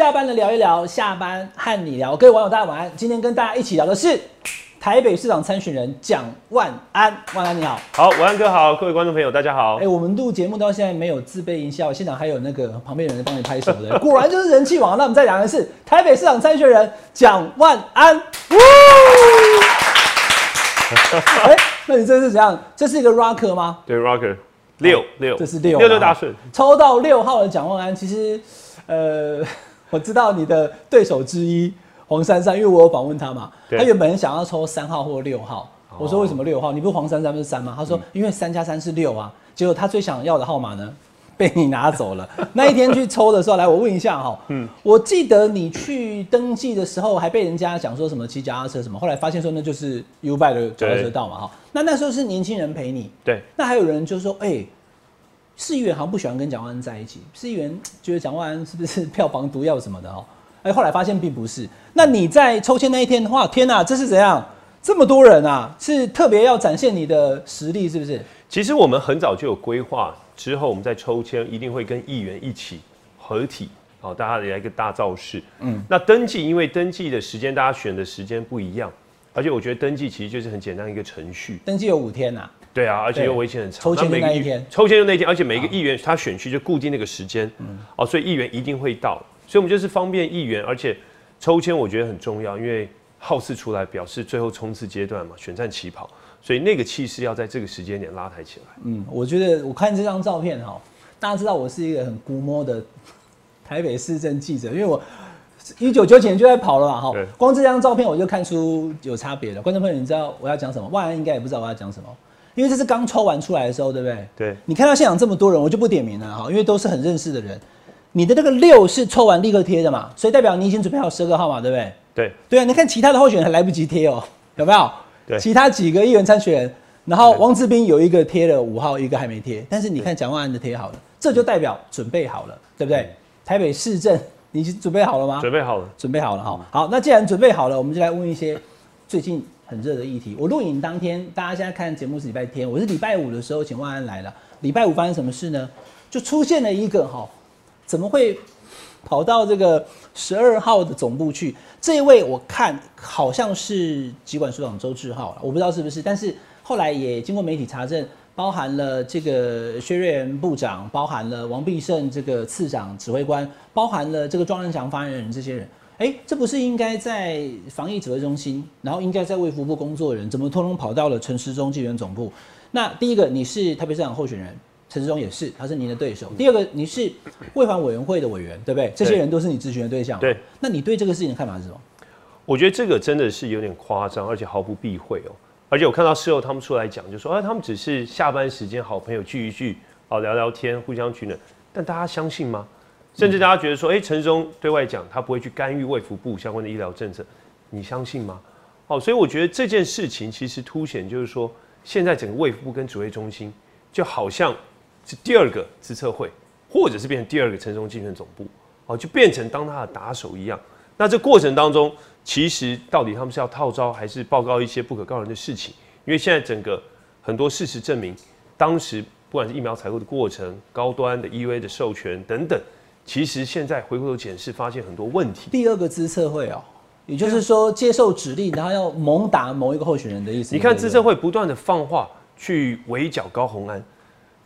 下班了聊一聊，下班和你聊，各位网友大家晚安。今天跟大家一起聊的是台北市长参选人蒋万安，万安你好。好，晚安哥好，各位观众朋友大家好哎、。我们录节目到现在没有自备音效，现场还有那个旁边有人帮你拍手的，果然就是人气王。那我们再讲的是台北市长参选人蒋万安。呜 哎、那你这是怎样？这是一个 rocker 吗？对，Rocker 六六，这是六六六啊大顺。抽到六号的蒋万安，其实，呃，我知道你的对手之一黄珊珊，因为我有访问他嘛，对他原本想要抽三号或六号。我说哦为什么六号？你不是黄珊珊不是三吗？他说因为三加三是六啊。结果他最想要的号码呢，被你拿走了。那一天去抽的时候，来我问一下哈，嗯，我记得你去登记的时候还被人家讲说什么骑脚踏车什么，后来发现说那就是 U b i 的脚踏车道嘛哈。那那时候是年轻人陪你，对，那还有人就说，哎、市议员好像不喜欢跟蒋万安在一起，市议员 觉得蒋万安是不是票房毒药什么的哦？哎、后来发现并不是。那你在抽签那一天的话，天哪、这是怎样？这么多人啊，是特别要展现你的实力，是不是？其实我们很早就有规划，之后我们在抽签一定会跟议员一起合体，好，大家来一个大造势。嗯，那登记，因为登记的时间大家选的时间不一样，而且我觉得登记其实就是很简单一个程序。登记有五天呐、对啊，而且又为期很长。抽签那一天抽签就那一天，而且每一个议员他选区就固定那个时间，哦，所以议员一定会到，所以我们就是方便议员，而且抽签我觉得很重要，因为号次出来表示最后冲刺阶段嘛，选战起跑，所以那个气势要在这个时间点拉抬起来。嗯，我觉得我看这张照片哈，大家知道我是一个很估摸的台北市政记者，因为我一九九几年就在跑了嘛哈，光这张照片我就看出有差别了。观众朋友，你知道我要讲什么？万安应该也不知道我要讲什么，因为这是刚抽完出来的时候，对不对？对你看到现场这么多人，我就不点名了哈，因为都是很认识的人。你的那个六是抽完立刻贴的嘛，所以代表你已经准备好十个号码，对不对？对，对啊，你看其他的候选人还来不及贴哦，有没有？对其他几个议员参选人，然后汪志斌有一个贴了五号，一个还没贴，但是你看蒋万安的贴好了，这就代表准备好了，对不对？台北市政，你准备好了吗？准备好了。准备好了哈。好，那既然准备好了，我们就来问一些最近很热的议题。我录影当天，大家现在看节目是礼拜天，我是礼拜五的时候请万安来了。礼拜五发生什么事呢？就出现了一个哈，怎么会跑到这个十二号的总部去？这一位我看好像是疾管署长周志浩，我不知道是不是，但是后来也经过媒体查证。包含了这个薛瑞元部长，包含了王必胜这个次长指挥官，包含了这个庄仁祥发言人这些人，哎，这不是应该在防疫指挥中心，然后应该在卫福部工作的人，怎么通通跑到了陈时中纪元总部？那第一个，你是台北市长候选人，陈时中也是，他是您的对手。第二个，你是卫环委员会的委员，对不对？这些人都是你咨询的对象。对。那你对这个事情的看法是什么？我觉得这个真的是有点夸张，而且毫不避讳哦。而且我看到事后他们出来讲，就说啊，他们只是下班时间好朋友聚一聚，啊聊聊天，互相取暖。但大家相信吗？甚至大家觉得说，哎、陈时中对外讲他不会去干预卫福部相关的医疗政策，你相信吗？哦，所以我觉得这件事情其实凸显就是说，现在整个卫福部跟指挥中心就好像是第二个资策会，或者是变成第二个陈时中竞选总部，哦，就变成当他的打手一样。那这过程当中，其实到底他们是要套招，还是报告一些不可告人的事情？因为现在整个很多事实证明，当时不管是疫苗采购的过程、高端的 EUA 的授权等等，其实现在回过头检视，发现很多问题。第二个资策会哦，也就是说接受指令，然后要猛打某一个候选人的意思。你看资策会不断的放话去围剿高虹安，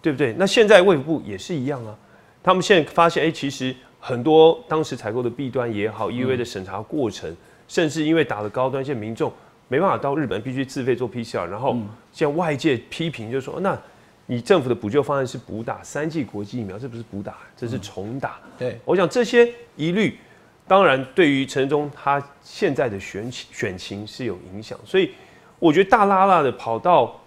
对不对？那现在卫福部也是一样啊，他们现在发现，哎、其实很多当时采购的弊端也好，EUA 的审查过程，甚至因为打了高端，现在民众没办法到日本，必须自费做 PCR，然后现在外界批评就说，那你政府的补救方案是补打三剂国际疫苗，这不是补打，这是重打。对，我想这些疑虑，当然对于陈忠他现在的选情选情是有影响，所以我觉得大拉拉的跑到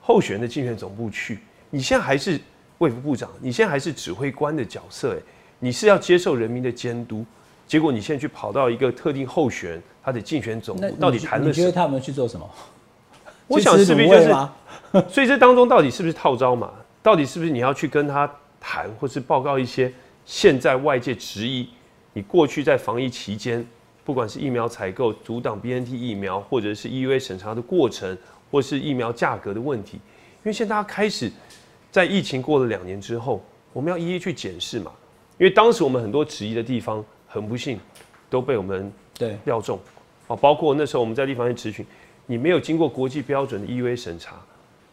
候选人的竞选总部去，你现在还是卫福部长，你现在还是指挥官的角色，哎，你是要接受人民的监督，结果你现在去跑到一个特定候选人他的竞选总部，到底你谈了什么？你觉得他们去做什么？我想去吃势必就是 所以这当中到底是不是套招嘛？到底是不是你要去跟他谈，或是报告一些现在外界质疑你过去在防疫期间，不管是疫苗采购、阻挡 BNT 疫苗，或者是 EUA 审查的过程，或是疫苗价格的问题？因为现在大家开始在疫情过了两年之后，我们要一一去检视嘛。因为当时我们很多质疑的地方，很不幸都被我们对料中，啊，包括那时候我们在立法院咨询，你没有经过国际标准的 EUA 审查，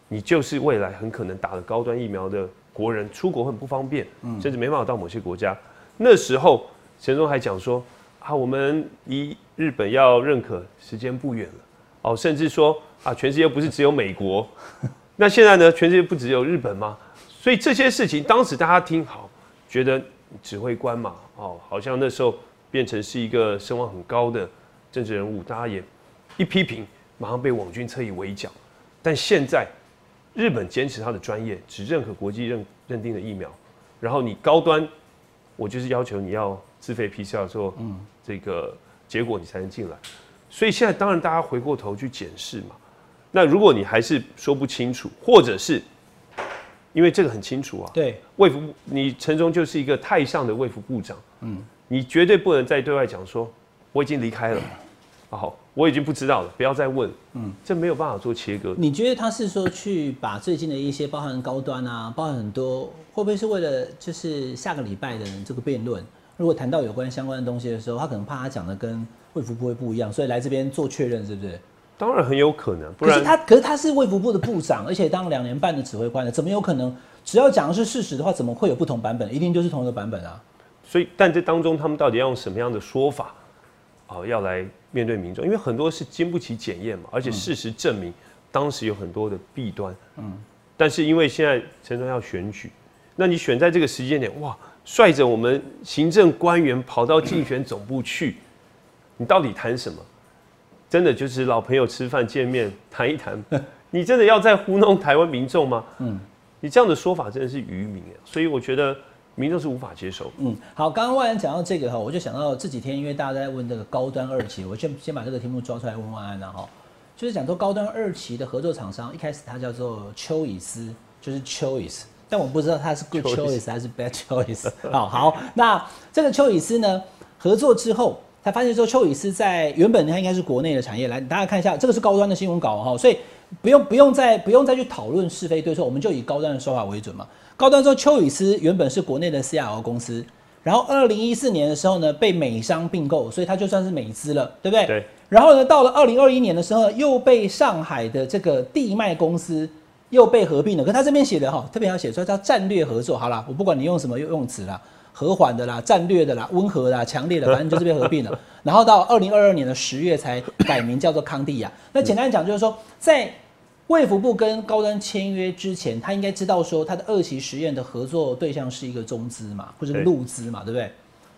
你就是未来很可能打了高端疫苗的国人，出国很不方便，甚至没办法到某些国家。那时候陈忠还讲说啊，我们离日本要认可时间不远了，哦，甚至说啊，全世界不是只有美国，那现在呢，全世界不只有日本吗？所以这些事情当时大家听好，觉得指挥官嘛，哦，好像那时候变成是一个声望很高的政治人物，大家也一批评，马上被网军侧翼围剿。但现在日本坚持他的专业，只认可国际认认定的疫苗，然后你高端，我就是要求你要自费 PCR 做这个结果，你才能进来。所以现在当然大家回过头去检视嘛。那如果你还是说不清楚，或者是因为这个很清楚啊，对，卫福，你陈忠就是一个太上的卫福部长，嗯，你绝对不能再对外讲说我已经离开了，好，我已经不知道了，不要再问，嗯，这没有办法做切割。你觉得他是说去把最近的一些包含高端啊，包含很多，会不会是为了就是下个礼拜的这个辩论，如果谈到有关相关的东西的时候，他可能怕他讲的跟卫福部会不一样，所以来这边做确认，是不是？当然很有可能，不然可是他，可是他是卫福部的部长，而且当两年半的指挥官了，怎么有可能？只要讲的是事实的话，怎么会有不同版本？一定就是同一个版本啊！所以但这当中他们到底要用什么样的说法，哦，要来面对民众？因为很多是经不起检验嘛，而且事实证明当时有很多的弊端，嗯，但是因为现在陈忠要选举，那你选在这个时间点，哇，率着我们行政官员跑到竞选总部去，你到底谈什么？真的就是老朋友吃饭见面谈一谈，你真的要在糊弄台湾民众吗？嗯，你这样的说法真的是愚民啊！所以我觉得民众是无法接受。嗯，好，刚刚万安讲到这个哈，我就想到这几天，因为大家在问这个高端二期，我先先把这个题目抓出来问万安了哈。就是讲说高端二期的合作厂商，一开始它叫做丘以斯，就是 choice，但我不知道它是 good Choice choice 还是 bad choice。好好，那这个丘以斯呢，合作之后。他发现说，丘以斯在原本它应该是国内的产业，来大家看一下，这个是高端的新闻稿哈，所以不用不用再不用再去讨论是非对错，我们就以高端的说法为准嘛。高端说，丘以斯原本是国内的 CRO 公司，然后二零一四年的时候呢，被美商并购，所以它就算是美资了，对不对？对。然后呢，到了二零二一年的时候，又被上海的这个地脉公司又被合并了。可他这边写的哈，特别要写出来叫战略合作。好啦，我不管你用什么用词啦。和缓的啦，战略的啦，温和啦，强烈的，反正就是被合并了。然后到二零二二年的十月才改名叫做康帝亚。那简单讲就是说，在卫福部跟高端签约之前，他应该知道说他的二期实验的合作对象是一个中资嘛，或者陆资嘛，对不对？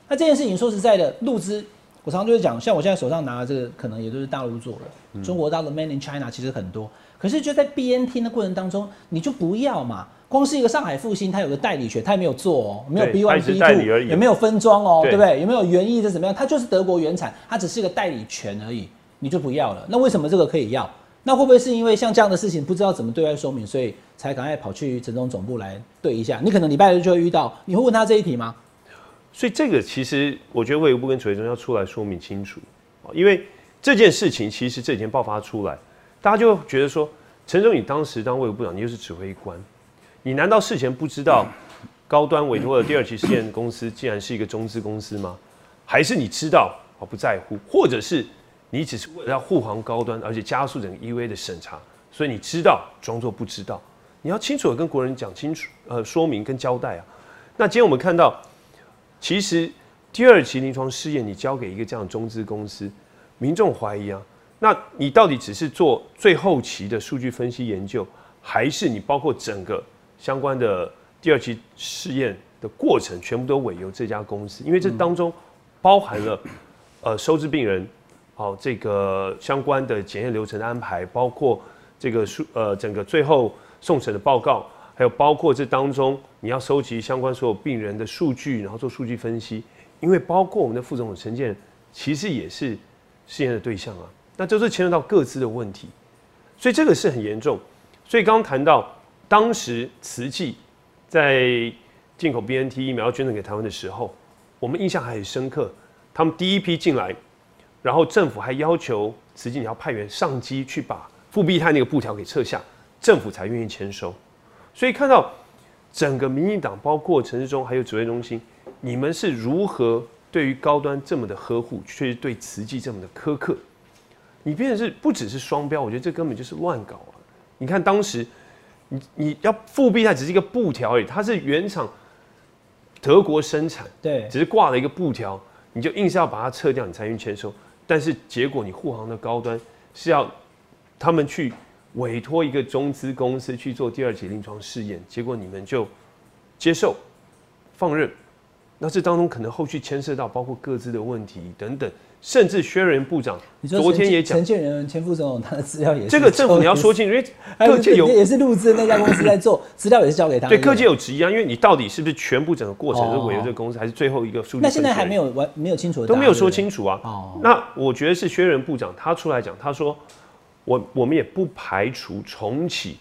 那这件事情说实在的，陆资我常常就是讲，像我现在手上拿的这个，可能也都是大陆做的，中国大陆 Made in China 其实很多。可是就在 BNT 的过程当中，你就不要嘛。光是一个上海复兴，它有个代理权，它也没有做哦，没有 B one B two，也没有分装哦，对不对？有没有原意是怎么样？它就是德国原产，它只是一个代理权而已，你就不要了。那为什么这个可以要？那会不会是因为像这样的事情不知道怎么对外说明，所以才赶快跑去陈总总部来对一下？你可能礼拜日就会遇到，你会问他这一题吗？所以这个其实我觉得卫生部跟指挥中要出来说明清楚啊因为这件事情其实这几天爆发出来，大家就觉得说，陈总你当时当卫生部长，你又是指挥官。你难道事前不知道高端委托的第二期试验公司竟然是一个中资公司吗？还是你知道而不在乎，或者是你只是为了要护航高端，而且加速整个 EV 的审查，所以你知道装作不知道？你要清楚的跟国人讲清楚，呃，说明跟交代啊。那今天我们看到，其实第二期临床试验你交给一个这样中资公司，民众怀疑啊，那你到底只是做最后期的数据分析研究，还是你包括整个？相关的第二期试验的过程全部都委由这家公司，因为这当中包含了呃收治病人，好这个相关的检验流程的安排，包括这个数呃整个最后送审的报告，还有包括这当中你要收集相关所有病人的数据，然后做数据分析，因为包括我们的副总统陈建，其实也是试验的对象啊，那这是牵涉到各自的问题，所以这个是很严重，所以刚刚谈到。当时慈济在进口 BNT 疫苗捐赠给台湾的时候，我们印象还很深刻。他们第一批进来，然后政府还要求慈济你要派员上机去把复必泰那个布条给撤下，政府才愿意签收。所以看到整个民进党，包括陈世忠还有指挥中心，你们是如何对于高端这么的呵护，却对慈济这么的苛刻，你变成是不只是双标，我觉得这根本就是乱搞啊！你看当时，你你要复辟它只是一个布条而已，它是原厂德国生产，对，只是挂了一个布条，你就硬是要把它撤掉，你才去签收。但是结果你护航的高端是要他们去委托一个中资公司去做第二期临床试验，结果你们就接受放任。那这当中可能后续牵涉到包括各自的问题等等，甚至薛仁部长昨天也讲，陈建仁前副总统他的资料也是这个政府你要说清楚，因为 各界有也是录制那家公司在做资料也是交给他，对各界有质疑啊，因为你到底是不是全部整个过程是委由这个公司，还是最后一个数据？那现在还没有完没有清楚都没有说清楚啊。哦，那我觉得是薛仁部长他出来讲，他说我我们也不排除重启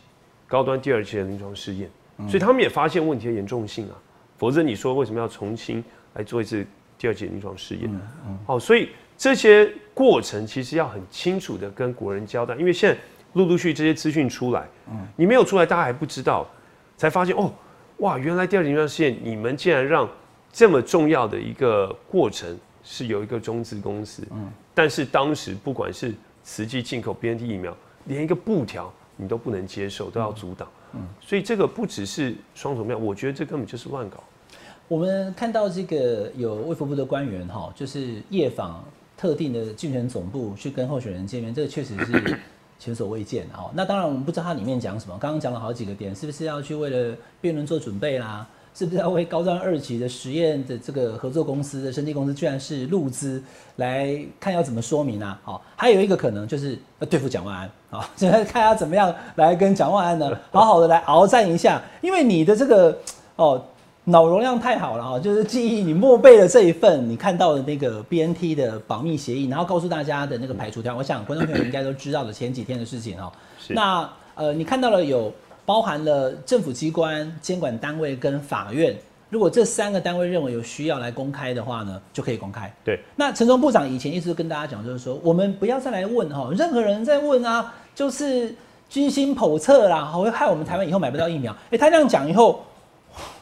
高端第二期的临床试验，所以他们也发现问题的严重性啊。否则你说为什么要重新来做一次第二期临床试验？好，所以这些过程其实要很清楚的跟国人交代，因为现在陆陆续这些资讯出来，你没有出来，大家还不知道，才发现哦，哇，原来第二期临床试验你们竟然让这么重要的一个过程是有一个中资公司，但是当时不管是慈济进口 BNT 疫苗，连一个布条你都不能接受，都要阻挡，所以这个不只是双重标，我觉得这根本就是乱搞。我们看到这个有卫福部的官员哈，就是夜访特定的竞选总部去跟候选人见面，这个确实是前所未见哈。那当然我们不知道他里面讲什么，刚刚讲了好几个点，是不是要去为了辩论做准备啦？是不是要为高端二期的实验的这个合作公司的生技公司，居然是入资来看要怎么说明啊？好，还有一个可能就是要对付蒋万安啊，现在看他怎么样来跟蒋万安呢，好好的来鏖战一下，因为你的这个哦。脑容量太好了哈，就是记忆你默背了这一份你看到的那个 BNT 的保密协议，然后告诉大家的那个排除条，我想观众朋友应该都知道的前几天的事情哦。那呃，你看到了有包含了政府机关、监管单位跟法院，如果这三个单位认为有需要来公开的话呢，就可以公开。对。那陈忠部长以前一直跟大家讲，就是说我们不要再来问哈，任何人在问啊，就是居心叵测啦，会害我们台湾以后买不到疫苗。哎，他这样讲以后。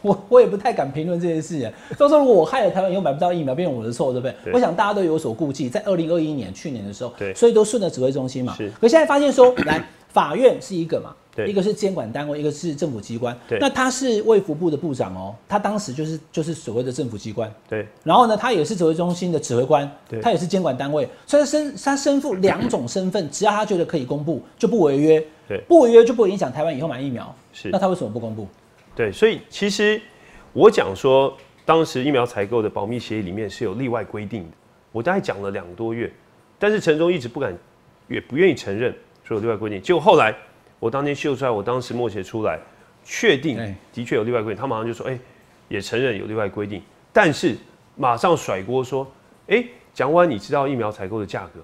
我我也不太敢评论这件事情。到时候如果我害了台湾以后买不到疫苗，变成我的错，对不对？我想大家都有所顾忌。在二零二一年去年的时候，对，所以都顺着指挥中心嘛。是。可现在发现说，来法院是一个嘛，对，一个是监管单位，一个是政府机关。对。那他是卫福部的部长哦，他当时就是就是所谓的政府机关。对。然后呢，他也是指挥中心的指挥官，对，他也是监管单位，所以他身他身负两种身份，只要他觉得可以公布，就不违约。对。不违约就不会影响台湾以后买疫苗。是。那他为什么不公布？对，所以其实。我讲说，当时疫苗采购的保密协议里面是有例外规定的。我大概讲了两个多月，但是陈忠一直不敢，也不愿意承认说有例外规定。结果后来我当天秀出来，我当时默写出来，确定的确有例外规定，他马上就说：“哎，也承认有例外规定。”但是马上甩锅说：“哎，蒋万，你知道疫苗采购的价格？”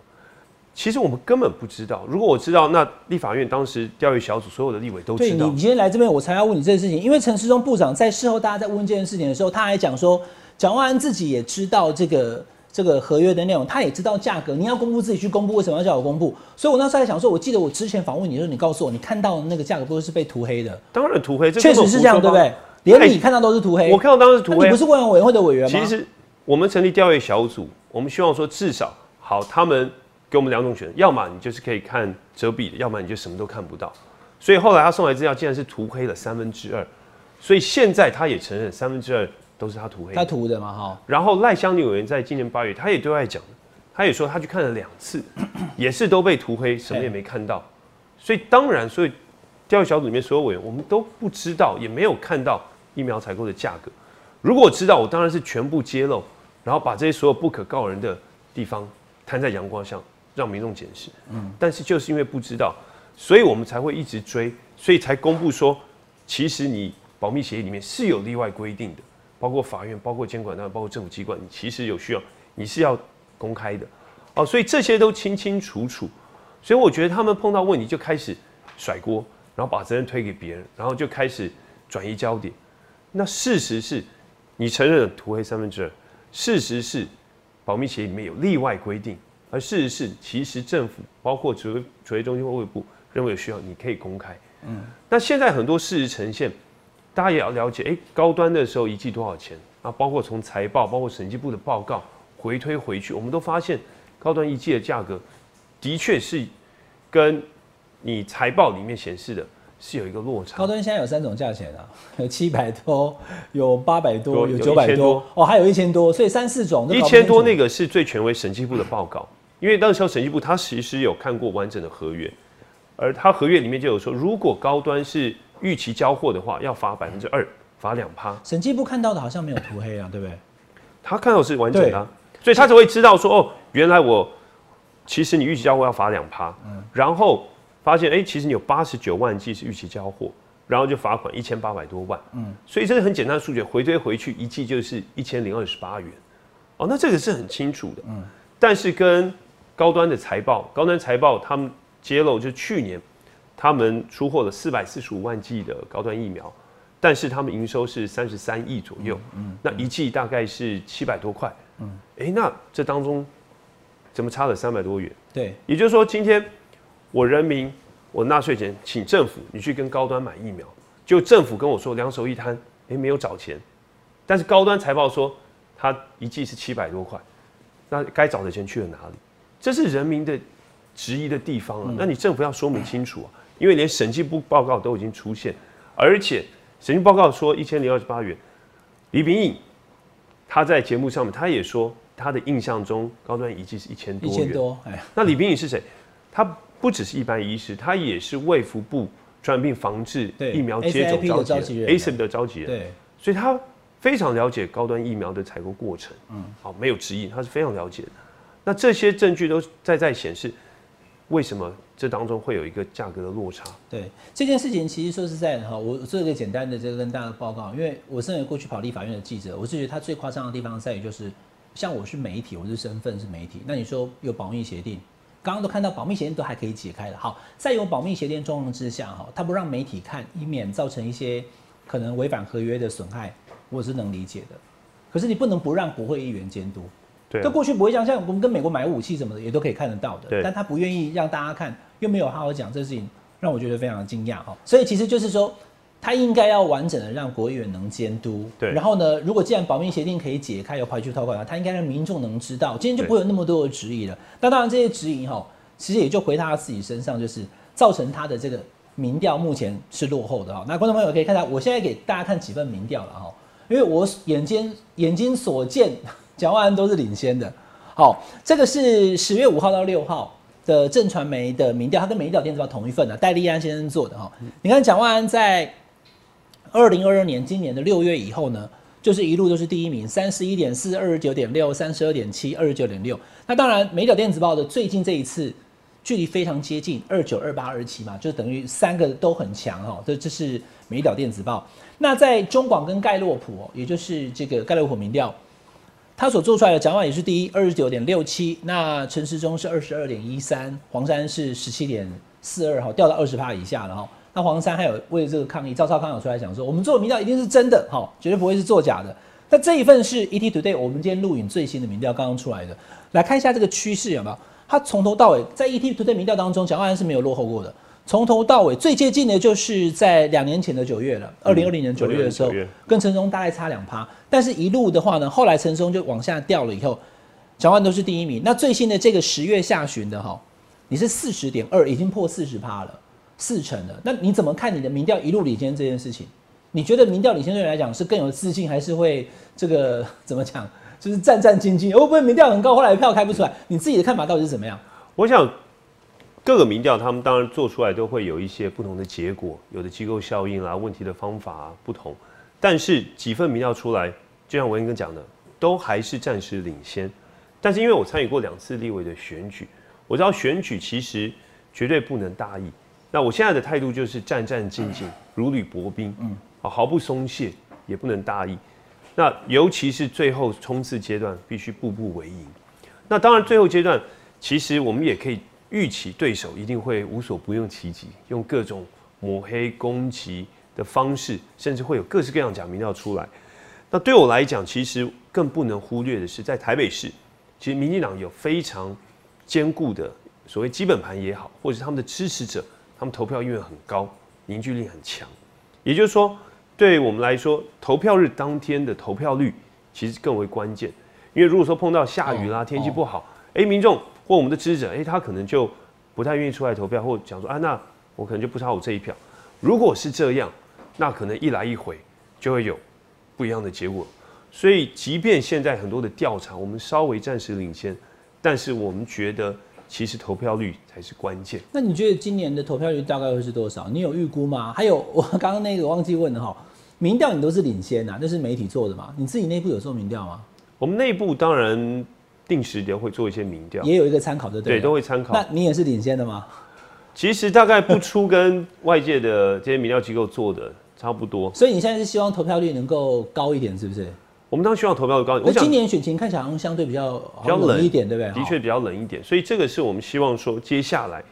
其实我们根本不知道。如果我知道，那立法院当时调阅小组所有的立委都知道。对你今天来这边，我才要问你这件事情。因为陈时中部长在事后，大家在问这件事情的时候，他还讲说，蒋万安自己也知道这个这个合约的内容，他也知道价格。你要公布自己去公布，为什么要叫我公布？所以我那时候在想说，我记得我之前访问你的时候，你告诉我，你看到的那个价格不是被涂黑的？当然涂黑，确实是这样，对不对？连你看到都是涂黑。我看到当时涂黑。你不是委员会的委员吗？其实我们成立调阅小组，我们希望说至少好他们。给我们两种选择，要么你就是可以看遮蔽的，要么你就什么都看不到。所以后来他送来资料竟然是涂黑了三分之二，所以现在他也承认三分之二都是他涂黑。他涂的嘛哈。然后赖香女委员在今年八月，他也对外讲，他也说他去看了两次，也是都被涂黑，什么也没看到。所以当然，所以调查小组里面所有委员，我们都不知道，也没有看到疫苗采购的价格。如果我知道，我当然是全部揭露，然后把这些所有不可告人的地方摊在阳光下。让民众检视，嗯，但是就是因为不知道，所以我们才会一直追，所以才公布说，其实你保密协议里面是有例外规定的，包括法院、包括监管单位、包括政府机关，你其实有需要，你是要公开的，哦，所以这些都清清楚楚，所以我觉得他们碰到问题就开始甩锅，然后把责任推给别人，然后就开始转移焦点。那事实是，你承认涂黑三分之二，事实是保密协议里面有例外规定。而事实是，其实政府包括指挥指挥中心或卫部认为有需要，你可以公开。嗯，那现在很多事实呈现，大家也要了解。哎，高端的时候一季多少钱？啊，包括从财报，包括审计部的报告，回推回去，我们都发现高端一季的价格的确是跟你财报里面显示的是有一个落差。高端现在有三种价钱啊，有 七百多，有八百多，有九百多多，哦，还有一千多，所以三四种都一千多那个是最权威审计部的报告，因为那时候审计部他其实有看过完整的合约，而他合约里面就有说，如果高端是预期交货的话，要罚百分之二，罚两趴。审计部看到的好像没有涂黑啊，对不对？他看到是完整的啊、所以他才会知道说，哦，原来我其实你预期交货要罚两趴，嗯。然后发现哎、其实你有八十九万剂是预期交货，然后就罚款一千八百多万，嗯，所以这是很简单的数学，回推回去一季就是一千零二十八元，哦，那这个是很清楚的，嗯，但是跟高端的财报，高端财报他们揭露就是去年他们出货了四百四十五万剂的高端疫苗。但是他们营收是三十三亿左右，嗯那一剂大概是七百多块，嗯，哎，那这当中怎么差了三百多元？对，也就是说，今天我人民我纳税钱请政府你去跟高端买疫苗，就政府跟我说两手一摊，哎，没有找钱，但是高端财报说他一剂是七百多块，那该找的钱去了哪里？这是人民的质疑的地方啊，那你政府要说明清楚啊，因为连审计部报告都已经出现，而且审计报告说一千零二十八元，李炳义他在节目上面他也说他的印象中高端仪器是一千多元，一千多，哎，那李炳义是谁？他不只是一般医师，他也是卫福部传染病防治疫苗接种召集人召集人，ACIP 的召集人，对，所以他非常了解高端疫苗的采购过程，嗯，好，没有质疑，他是非常了解的。那这些证据都在在显示，为什么这当中会有一个价格的落差？对这件事情，其实说实在的哈，我做一个简单的这个跟大家报告，因为我身为过去跑立法院的记者，我是觉得他最夸张的地方在于就是，像我是媒体，我是身份是媒体，那你说有保密协定，刚刚都看到保密协定都还可以解开了，好，在有保密协定状况之下哈，他不让媒体看，以免造成一些可能违反合约的损害，我是能理解的。可是你不能不让国会议员监督，对啊。这过去不会这样，像我们跟美国买武器什么的也都可以看得到的，对。但他不愿意让大家看，又没有好好讲这事情，让我觉得非常的惊讶哈。所以其实就是说，他应该要完整的让国议员能监督，对。然后呢，如果既然保密协定可以解开，有排除条款，他应该让民众能知道，今天就不会有那么多的质疑了。那当然这些质疑哈，其实也就回他自己身上，就是造成他的这个民调目前是落后的哈。那观众朋友可以看到，我现在给大家看几份民调了哈，因为我眼尖眼睛所见，蒋万安都是领先的。好，这个是十月五号到六号的正传媒的民调，它跟美丽岛电子报同一份的、戴立安先生做的哈。你看蒋万安在二零二二年今年的六月以后呢，就是一路都是第一名，三十一点四、二十九点六、三十二点七、二十九点六。那当然，美丽岛电子报的最近这一次距离非常接近，二九、二八、二七嘛，就等于三个都很强哦。这这是美岛电子报。那在中广跟盖洛普，也就是这个盖洛普民调，他所做出来的展望也是第一，二十九点六七。那陈时中是二十二点一三，黄山是十七点四二，哈，掉到二十趴以下了哈。那黄山还有为了这个抗议，赵少康有出来讲说，我们做的民调一定是真的，哈，绝对不会是作假的。那这一份是 ET Today 我们今天录影最新的民调刚刚出来的，来看一下这个趋势有没有？它从头到尾在 ET Today 民调当中，蒋万安是没有落后过的。从头到尾最接近的就是在两年前的九月了，二零二零年九月的时候2020年9月，跟陈忠大概差两趴，但是一路的话呢，后来陈松就往下掉了以后，小万都是第一名。那最新的这个十月下旬的哈，你是四十点二，已经破四十趴了，四成了。那你怎么看你的民调一路领先这件事情？你觉得民调领先对你来讲是更有自信，还是会这个怎么讲？就是战战兢兢，会不会民调很高，后来票开不出来？你自己的看法到底是怎么样？我想各个民调，他们当然做出来都会有一些不同的结果，有的机构效应啦，问题的方法、啊、不同。但是几份民调出来，就像文英哥讲的，都还是暂时领先。但是因为我参与过两次立委的选举，我知道选举其实绝对不能大意。那我现在的态度就是战战兢兢，如履薄冰，嗯，啊，毫不松懈，也不能大意。那尤其是最后冲刺阶段，必须步步为营。那当然，最后阶段其实我们也可以预期对手一定会无所不用其极，用各种抹黑攻击的方式，甚至会有各式各样假民调出来。那对我来讲，其实更不能忽略的是，在台北市，其实民进党有非常坚固的所谓基本盘也好，或者是他们的支持者，他们投票意愿很高，凝聚力很强。也就是说，对我们来说，投票日当天的投票率其实更为关键。因为如果说碰到下雨啦、哦天气不好，哎、民众或我们的支持者，哎、他可能就不太愿意出来投票，或讲说啊，那我可能就不差我这一票。如果是这样，那可能一来一回就会有不一样的结果。所以，即便现在很多的调查，我们稍微暂时领先，但是我们觉得其实投票率才是关键。那你觉得今年的投票率大概会是多少？你有预估吗？还有我刚刚那个忘记问了哈，民调你都是领先啊，那是媒体做的嘛？你自己内部有做民调吗？我们内部当然定时的会做一些民调，也有一个参考的对，了都会参考那。你也是领先的吗？其实大概不出跟外界的这些民调机构做的差不多。所以你现在是希望投票率能够高一点，是不是？我们当然希望投票率高，那我想今年选情看起来好像相对比较比较冷一点，对不对？的确比较冷一点，所以这个是我们希望说接下来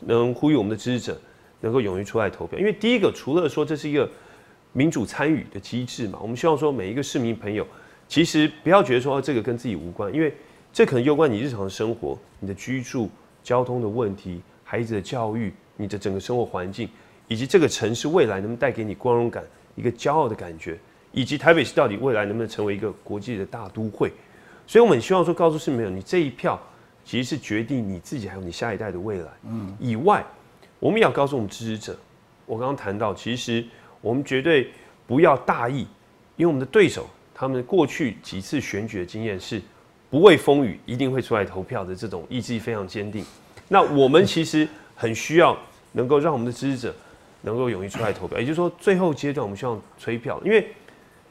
能呼吁我们的支持者能够勇于出来投票，因为第一个除了说这是一个民主参与的机制嘛，我们希望说每一个市民朋友其实不要觉得说、哦这个跟自己无关，因为这可能攸关你日常的生活、你的居住、交通的问题、孩子的教育、你的整个生活环境，以及这个城市未来能不能带给你光荣感、一个骄傲的感觉，以及台北市到底未来能不能成为一个国际的大都会。所以我们很希望说，告诉市民你这一票其实是决定你自己还有你下一代的未来。嗯，以外，我们也要告诉我们支持者，我刚刚谈到，其实我们绝对不要大意，因为我们的对手他们过去几次选举的经验是不畏风雨，一定会出来投票的这种意志非常坚定。那我们其实很需要能够让我们的支持者能够勇于出来投票，也就是说，最后阶段我们希望催票，因为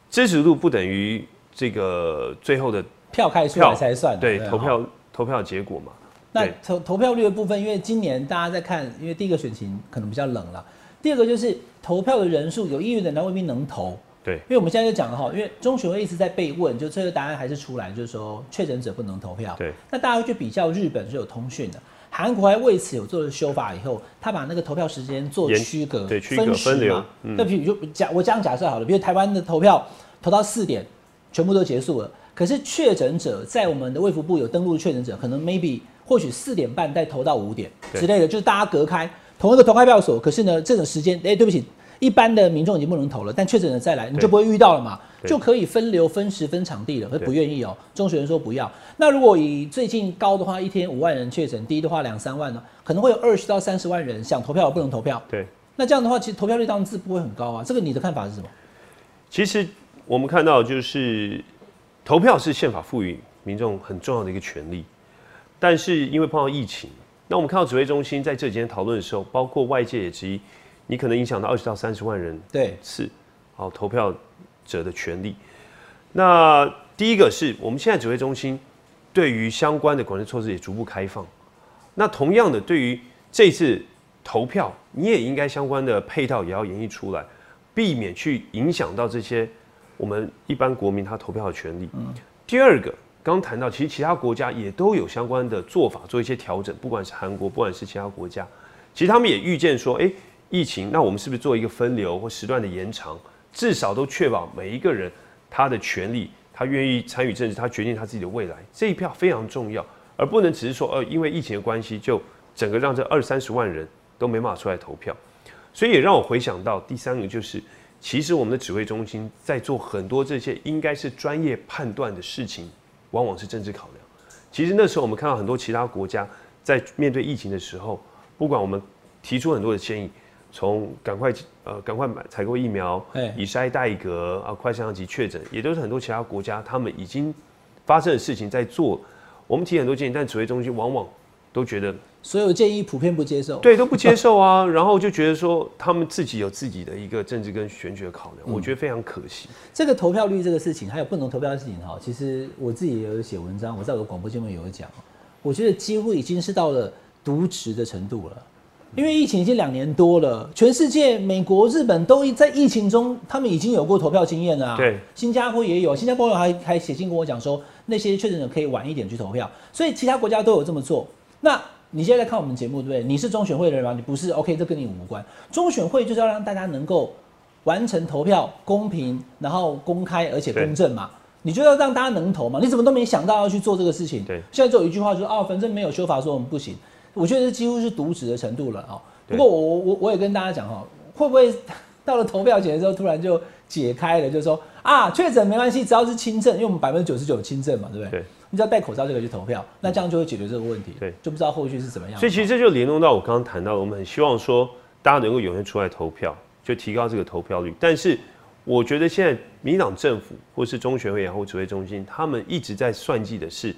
支持度不等于这个最后的票开出来才算。不对投。票投票的结果嘛。那投投票率的部分，因为今年大家在看，因为第一个选情可能比较冷了，第二个就是投票的人数，有意愿的人他未必能投。对因为我们现在就讲了哈，因为中选会一直在被问，就这个答案还是出来，就是说确诊者不能投票。对，那大家会去比较日本是有通讯的，韩国还为此有做了修法以后，他把那个投票时间做严区隔，对区隔分流嘛嗯那比如就假我这样假设好了，比如台湾的投票投到四点，全部都结束了，可是确诊者在我们的卫福部有登录的确诊者，可能 maybe 或许四点半再投到五点之类的，就是大家隔开同一个投开票所，可是呢这种时间，哎、对不起。一般的民众已经不能投了，但确诊的再来，你就不会遇到了嘛，就可以分流、分时、分场地了。可是不愿意哦，中学人说不要。那如果以最近高的话，一天五万人确诊，低的话两三万呢，可能会有二十到三十万人想投票而不能投票。对，那这样的话，其实投票率当然是不会很高啊。这个你的看法是什么？其实我们看到就是投票是宪法赋予民众很重要的一个权利，但是因为碰到疫情，那我们看到指挥中心在这几天讨论的时候，包括外界也质疑，你可能影响到二十到三十万人对，次好投票者的权利。那第一个是我们现在指挥中心对于相关的管制措施也逐步开放。那同样的，对于这次投票，你也应该相关的配套也要演绎出来，避免去影响到这些我们一般国民他投票的权利。第二个，刚谈到，其实其他国家也都有相关的做法，做一些调整，不管是韩国，不管是其他国家，其实他们也预见说，哎、疫情，那我们是不是做一个分流或时段的延长，至少都确保每一个人他的权利，他愿意参与政治，他决定他自己的未来，这一票非常重要，而不能只是说，呃，因为疫情的关系，就整个让这二三十万人都没办法出来投票，所以也让我回想到第三个就是，其实我们的指挥中心在做很多这些应该是专业判断的事情，往往是政治考量。其实那时候我们看到很多其他国家在面对疫情的时候，不管我们提出很多的建议，从赶快呃赶快买采购疫苗哎，以筛代隔啊，快筛及确诊，也都是很多其他国家他们已经发生的事情在做。我们提很多建议，但指挥中心往往都觉得所有建议普遍不接受。对都不接受啊，然后就觉得说他们自己有自己的一个政治跟选举的考量，我觉得非常可惜。这个投票率这个事情，还有不能投票的事情哈，其实我自己也有写文章，我在我的广播节目也有讲，我觉得几乎已经是到了渎职的程度了。因为疫情已经两年多了，全世界、美国、日本都在疫情中，他们已经有过投票经验了、啊。对，新加坡也有，新加坡还还写信跟我讲说，那些确诊者可以晚一点去投票，所以其他国家都有这么做。那你现在在看我们节目，对不对？你是中选会的人吗？你不是，OK，这跟你无关。中选会就是要让大家能够完成投票公平，然后公开而且公正嘛。你就要让大家能投嘛？你怎么都没想到要去做这个事情？对现在就有一句话说，哦，反正没有修法说我们不行。我觉得这几乎是渎职的程度了哦。不对过我我我也跟大家讲哈，会不会 到了投票前的时候突然就解开了，就是说啊，确诊没关系，只要是轻症，因为我们百分之九十九轻症嘛，对不对？对。你只要戴口罩就可以去投票，那这样就会解决这个问题。对，就不知道后续是怎么样。所以其实这就联动到我刚刚谈到，我们很希望说大家能够踊跃出来投票，就提高这个投票率。但是我觉得现在民党政府或是中学会然后指挥中心，他们一直在算计的是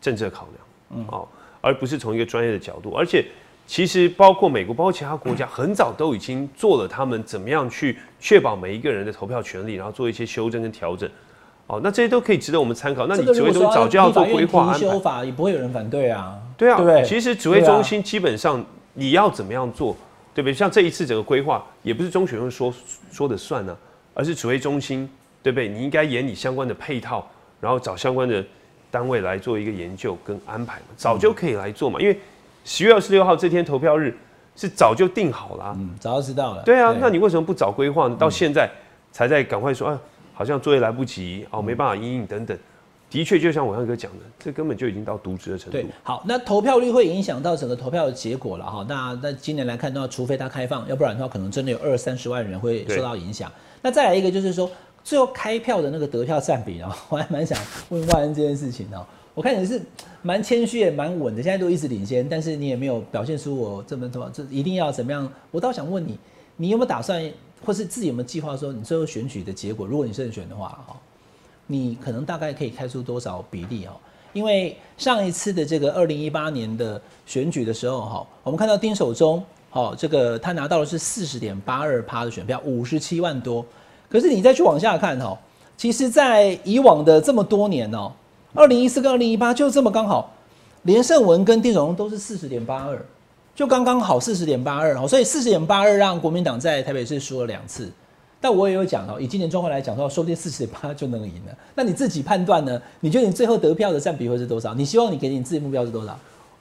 政策考量，嗯，哦，而不是从一个专业的角度。而且其实包括美国，包括其他国家，很早都已经做了他们怎么样去确保每一个人的投票权利，然后做一些修正跟调整。哦，那这些都可以值得我们参考。那你指挥中心早就要做规划安修法，也不会有人反对啊。对啊，对其实指挥中心基本上你要怎么样做，对不对？像这一次整个规划，也不是中选会说说的算呢，而是指挥中心，对不对？你应该研拟相关的配套，然后找相关的单位来做一个研究跟安排嘛，早就可以来做嘛。因为十月二十六号这天投票日是早就定好了，嗯，早就知道了。对啊，那你为什么不早规划呢？到现在才在赶快说啊？好像作业来不及哦，没办法应应等等，的确就像我刚哥讲的，这根本就已经到渎职的程度。对，好，那投票率会影响到整个投票的结果了哈。那那今年来看的话，除非它开放，要不然的话，可能真的有二三十万人会受到影响。那再来一个就是说，最后开票的那个得票占比啊，我还蛮想问万恩这件事情哦。我看你是蛮谦虚也蛮稳的，现在都一直领先，但是你也没有表现出我这么多，这一定要怎么样？我倒想问你，你有没有打算？或是自己有没有计划说，你最后选举的结果，如果你胜选的话，哈，你可能大概可以开出多少比例哦？因为上一次的这个二零一八年的选举的时候，哈，我们看到丁守中，哈，这个他拿到的是四十点八二趴的选票，五十七万多。可是你再去往下看，哈，其实，在以往的这么多年哦，二零一四跟二零一八就这么刚好，连胜文跟丁守中都是四十点八二。就刚刚好四十点八二哦，所以四十点八二让国民党在台北市输了两次。但我也有讲哦，以今年状况来讲的话，说不定四十点八就能赢了。那你自己判断呢？你觉得你最后得票的占比会是多少？你希望你给你自己目标是多少？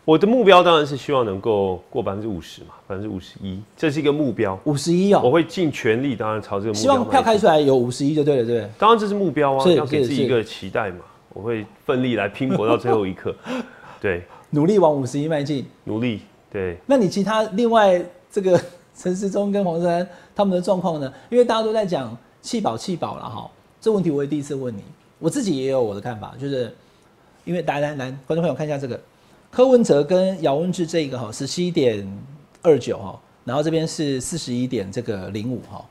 我的目标当然是希望能够过百分之五十嘛，百分之五十一，这是一个目标。五十一哦，我会尽全力，当然朝这个目标。希望票开出来有五十一就对了，对不对？当然这是目标啊，要给自己一个期待嘛。我会奋力来拼搏到最后一刻，对，努力往五十一迈进，努力。对，那你其他另外这个陈世忠跟黄珊他们的状况呢？因为大家都在讲弃保弃保了哈，这问题我也第一次问你，我自己也有我的看法，就是因为来来来，观众朋友看一下这个柯文哲跟姚文智这一个哈十七点二九哈，然后这边是四十一点这个零五哈，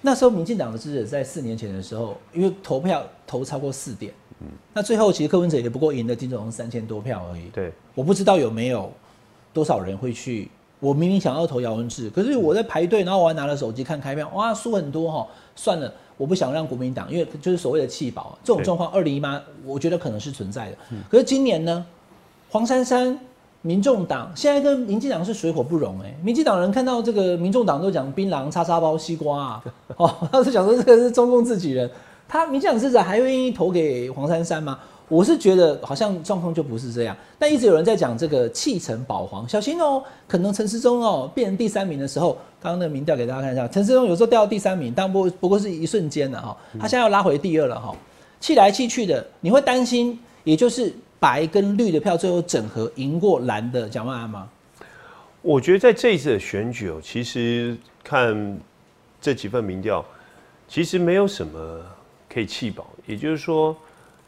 那时候民进党的支持在四年前的时候，因为投票投超过四点，嗯，那最后其实柯文哲也不过赢了金总三千多票而已，对，我不知道有没有。多少人会去？我明明想要投姚文智，可是我在排队，然后我还拿了手机看开票，哇，输很多哈！算了，我不想让国民党，因为就是所谓的弃保这种状况，二零一八我觉得可能是存在的。可是今年呢，黄珊珊、民众党现在跟民进党是水火不容哎，民进党人看到这个民众党都讲槟榔、叉叉包、西瓜啊，哦，他是讲说这个是中共自己人，他民进党支持还愿意投给黄珊珊吗？我是觉得好像状况就不是这样，但一直有人在讲这个弃城保皇，小心哦，可能陈时中哦变成第三名的时候，刚刚那个民调给大家看一下，陈时中有时候掉到第三名，但不不过是一瞬间的哈，他现在要拉回第二了哈，弃来弃去的，你会担心，也就是白跟绿的票最后整合赢过蓝的蒋万安吗？我觉得在这一次的选举哦，其实看这几份民调，其实没有什么可以弃保，也就是说。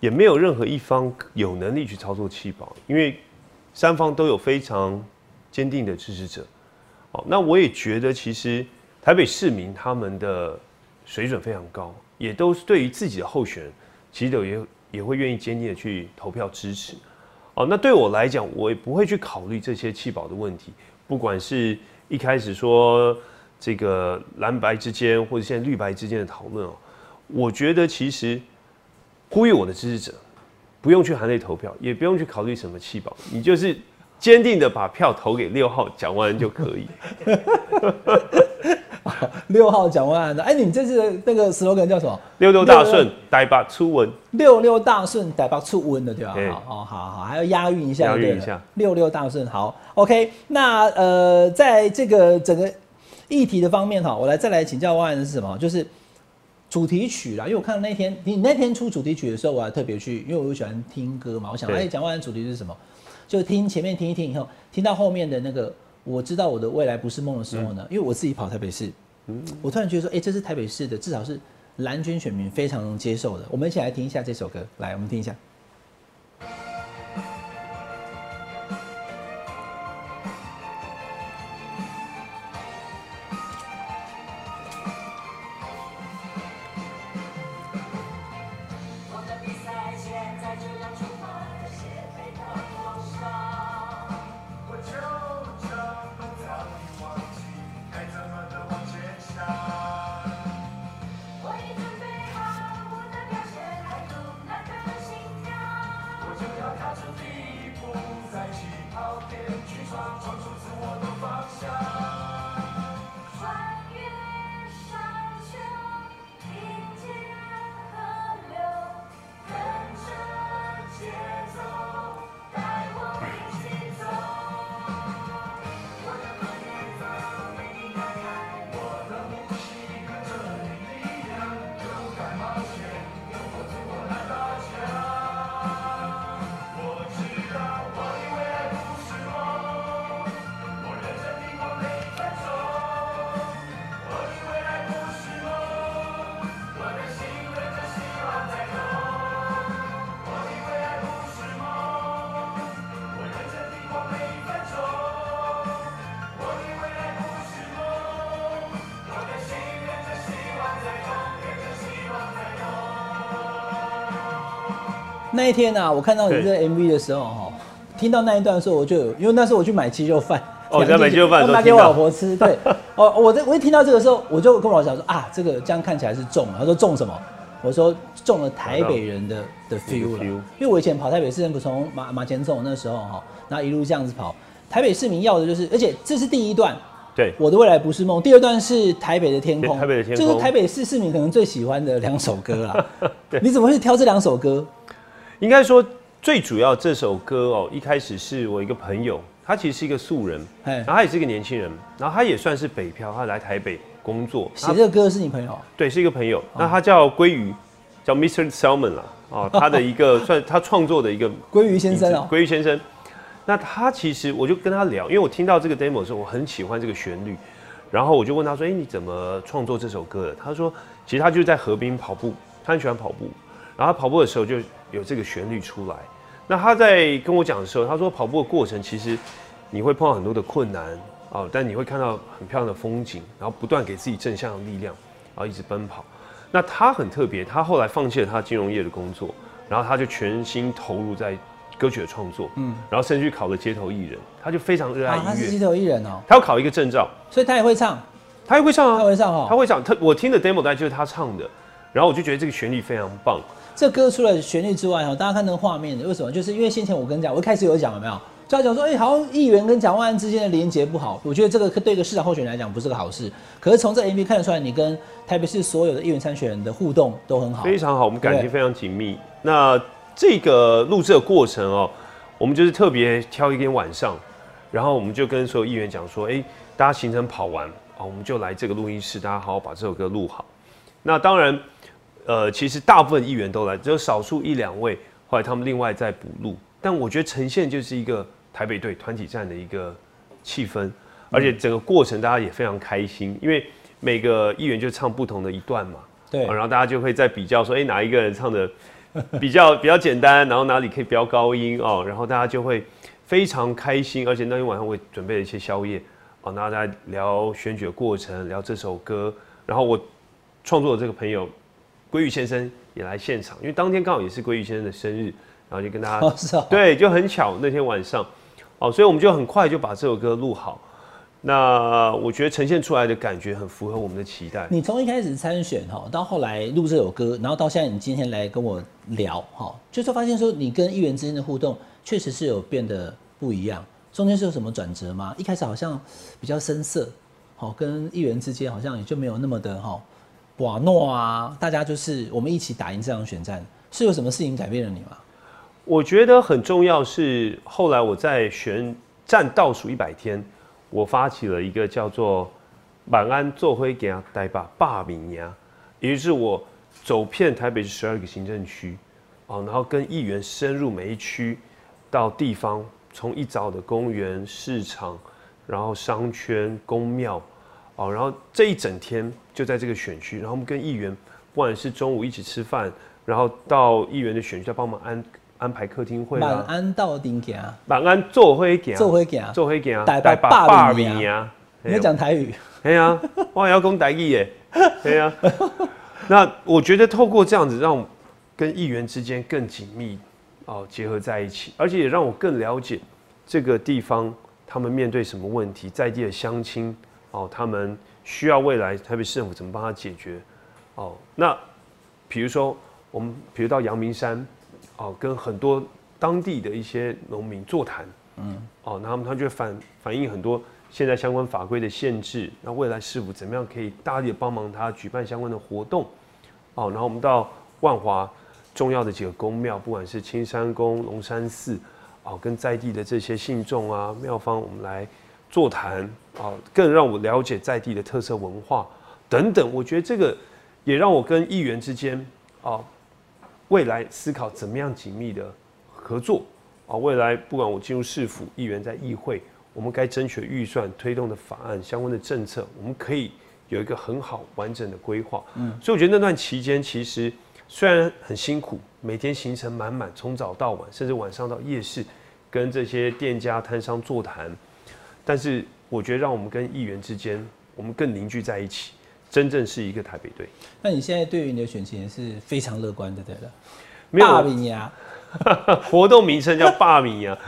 也没有任何一方有能力去操作弃保，因为三方都有非常坚定的支持者。哦，那我也觉得其实台北市民他们的水准非常高，也都是对于自己的候选人，其实都也也会愿意坚定的去投票支持。哦，那对我来讲，我也不会去考虑这些弃保的问题，不管是一开始说这个蓝白之间，或者现在绿白之间的讨论哦，我觉得其实。呼吁我的支持者，不用去含泪投票，也不用去考虑什么弃保，你就是坚定的把票投给六号蒋万安就可以。六号蒋万安的，哎，你这次的那个 slogan 叫什么？六六大顺，台北出文。六六大顺，台北出文的对吧？好，好，好，还要押韵一下，押韵一下。六六大顺，好，OK。那呃，在这个整个议题的方面哈，我来再来请教万安是什么？就是。主题曲啦，因为我看到那天你那天出主题曲的时候，我还特别去，因为我喜欢听歌嘛，我想哎，讲完主题是什么，就听前面听一听以后，听到后面的那个我知道我的未来不是梦的时候呢，因为我自己跑台北市，我突然觉得说，哎、这是台北市的，至少是蓝军选民非常能接受的。我们一起来听一下这首歌，来，我们听一下。去闯，那一天呢、啊，我看到你这个 MV 的时候，哈，听到那一段的时候，我就有，因为那时候我去买鸡肉饭，哦你在买鸡肉饭买给我老婆吃。对，哦，我在我一听到这个时候，我就跟我老婆讲说啊，这个这样看起来是中了。他说中什么？我说中了台北人的的 feel 了，因为我以前跑台北市政府，从马马前总那时候哈，然后一路这样子跑，台北市民要的就是，而且这是第一段，对，我的未来不是梦。第二段是台北的天空，台北的天空就是台北市市民可能最喜欢的两首歌啦。你怎么会挑这两首歌？应该说最主要这首歌哦，一开始是我一个朋友，他其实是一个素人，哎然后他也是一个年轻人，然后他也算是北漂，他来台北工作，写这个歌的是你朋友？对，是一个朋友，那他叫鲑鱼，叫 Mr. Salmon 啦，哦，他的一个算他创作的一个鲑鱼先生哦鲑鱼先生。那他其实我就跟他聊，因为我听到这个 demo 的时候，我很喜欢这个旋律，然后我就问他说：“哎、你怎么创作这首歌的？”他说：“其实他就是在河边跑步，他很喜欢跑步，然后他跑步的时候就有这个旋律出来。那他在跟我讲的时候，他说跑步的过程其实你会碰到很多的困难啊、但你会看到很漂亮的风景，然后不断给自己正向的力量，然后一直奔跑。那他很特别，他后来放弃了他金融业的工作，然后他就全心投入在歌曲的创作，嗯，然后甚至去考了街头艺人，他就非常热爱啊，他是音乐，街头艺人哦，他要考一个证照，所以他也会唱，他也会唱啊，他会唱哦。他会唱，他我听的 demo 带就是他唱的，然后我就觉得这个旋律非常棒，这歌除了旋律之外，哈，大家看那个画面，为什么？就是因为先前我跟你讲，我一开始有讲有没有？就要讲说，哎、好像议员跟蒋万安之间的连结不好，我觉得这个对一个市长候选人来讲不是个好事。可是从这 MV 看得出来，你跟台北市所有的议员参选人的互动都很好。非常好，我们感情非常紧密。那这个录制的过程哦，我们就是特别挑一天晚上，然后我们就跟所有议员讲说，哎、大家行程跑完啊，我们就来这个录音室，大家好好把这首歌录好。那当然，呃，其实大部分议员都来，只有少数一两位，后来他们另外再补录。但我觉得呈现就是一个台北队团体战的一个气氛，而且整个过程大家也非常开心，因为每个议员就唱不同的一段嘛。对哦然后大家就会在比较说，哎、哪一个人唱的比较比较简单，然后哪里可以飙高音哦，然后大家就会非常开心，而且那天晚上我也准备了一些宵夜哦，然后大家聊选举的过程，聊这首歌，然后我创作的这个朋友鲑鱼先生也来现场，因为当天刚好也是鲑鱼先生的生日，然后就跟大家对，就很巧那天晚上，哦，所以我们就很快就把这首歌录好。那我觉得呈现出来的感觉很符合我们的期待。你从一开始参选哈，到后来录这首歌，然后到现在你今天来跟我聊哈，就是发现说你跟议员之间的互动确实是有变得不一样，中间是有什么转折吗？一开始好像比较生涩，好，跟议员之间好像也就没有那么的哈瓦诺啊，大家就是我们一起打赢这场选战，是有什么事情改变了你吗？我觉得很重要是后来我在选战倒数一百天，我发起了一个叫做“晚安做灰给他带吧罢名呀”，也就是我走遍台北十二个行政区，哦，然后跟议员深入每一区，到地方，从一早的公园、市场，然后商圈、公庙，哦，然后这一整天就在这个选区，然后我们跟议员不管是中午一起吃饭，然后到议员的选区再帮忙安安排客厅会晚啊，安到顶行，晚安做会行，做会行，做会行，台北北百百名名啊，你要讲台语，哎呀，我也要讲台语耶，对呀。那我觉得透过这样子，让跟议员之间更紧密哦结合在一起，而且也让我更了解这个地方他们面对什么问题，在地的乡亲哦，他们需要未来台北市政府怎么帮他解决哦。那比如说我们比如到阳明山哦，跟很多当地的一些农民座谈，嗯，哦，那他们他就反反映很多现在相关法规的限制，那未来市府怎么样可以大力的帮忙他举办相关的活动，哦，然后我们到万华重要的几个宫庙，不管是青山宫、龙山寺，哦，跟在地的这些信众啊、庙方，我们来座谈，哦，更让我了解在地的特色文化等等。我觉得这个也让我跟议员之间，啊，未来思考怎么样紧密的合作啊，未来不管我进入市府，议员在议会，我们该争取的预算、推动的法案、相关的政策，我们可以有一个很好完整的规划。嗯，所以我觉得那段期间其实虽然很辛苦，每天行程满满，从早到晚，甚至晚上到夜市跟这些店家摊商座谈，但是我觉得让我们跟议员之间，我们更凝聚在一起，真正是一个台北队。那你现在对于你的选情是非常乐观的，对了。没有大饼呀，活动名称叫罢米呀，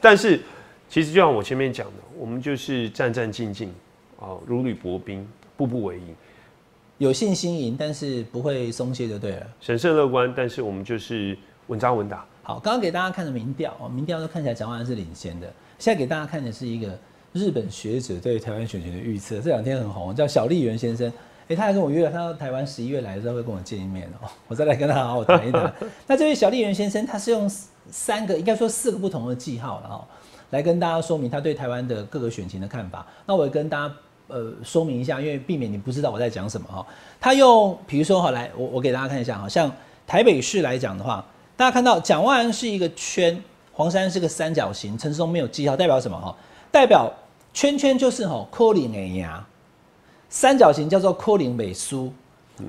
但是其实就像我前面讲的，我们就是战战兢兢啊，如履薄冰，步步为营，有信心赢，但是不会松懈就对了。审慎乐观，但是我们就是稳扎稳打。好，刚刚给大家看的民调哦，民调都看起来蒋万安是领先的。现在给大家看的是一个日本学者对台湾选情的预测，这两天很红，叫小笠原先生。诶，他还跟我约了，他到台湾十一月来的时候会跟我见一面哦，我再来跟他好好谈一谈。那这位小笠原先生，他是用三个，应该说四个不同的记号了哦，来跟大家说明他对台湾的各个选情的看法。那我也跟大家呃说明一下，因为避免你不知道我在讲什么哈。他用比如说哈，来我我给大家看一下好，像台北市来讲的话，大家看到蒋万安是一个圈，黄山是个三角形，陈世忠没有记号，代表什么哈？代表圈圈就是吼柯林的牙，三角形叫做柯林美苏。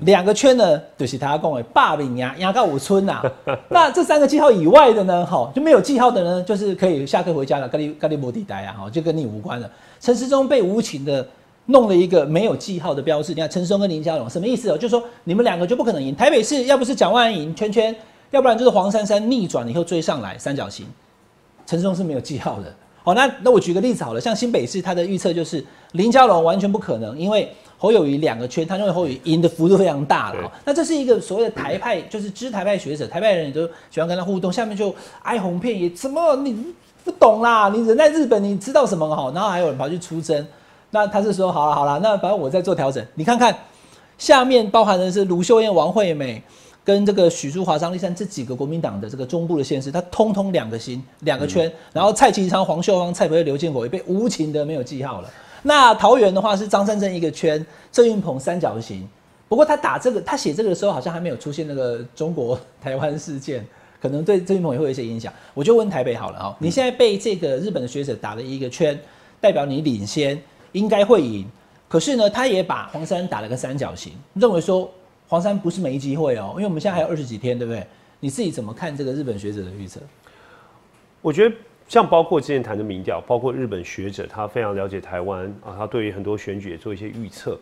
两个圈呢，就是他讲的霸领牙牙到五村呐、那这三个记号以外的呢，吼就没有记号的呢，就是可以下课回家了，咖喱咖喱摩地呆啊，吼就跟你无关了。陈世忠被无情的弄了一个没有记号的标志，你看陈松跟林佳龙什么意思哦？就是说你们两个就不可能赢。台北市要不是蒋万安赢圈圈，要不然就是黄珊珊逆转了以后追上来三角形，陈时中是没有记号的。好，那那我举个例子好了，像新北市他的预测就是林佳龙完全不可能，因为侯友谊两个圈，他认为侯友谊赢的幅度非常大了。那这是一个所谓的台派，就是知台派学者，台派人也都喜欢跟他互动。下面就哀鸿遍野，什么你不懂啦？你人在日本，你知道什么哈？然后还有人跑去出征，那他是说好了好了，那反正我在做调整。你看看下面包含的是卢秀燕、王惠美。跟这个许淑华、张立山这几个国民党的这个中部的县市，他通通两个心、两个圈，然后蔡其昌、黄秀芳、蔡培慧、刘建国也被无情的没有记号了。那桃园的话是张善政一个圈，郑运鹏三角形。不过他打这个，他写这个的时候好像还没有出现那个中国台湾事件，可能对郑运鹏也会有一些影响。我就问台北好了啊，你现在被这个日本的学者打了一个圈，代表你领先，应该会赢。可是呢，他也把黄山打了个三角形，认为说黄山不是没机会哦，因为我们现在还有二十几天，对不对？你自己怎么看这个日本学者的预测？我觉得像包括之前谈的民调，包括日本学者，他非常了解台湾啊，他对于很多选举也做一些预测。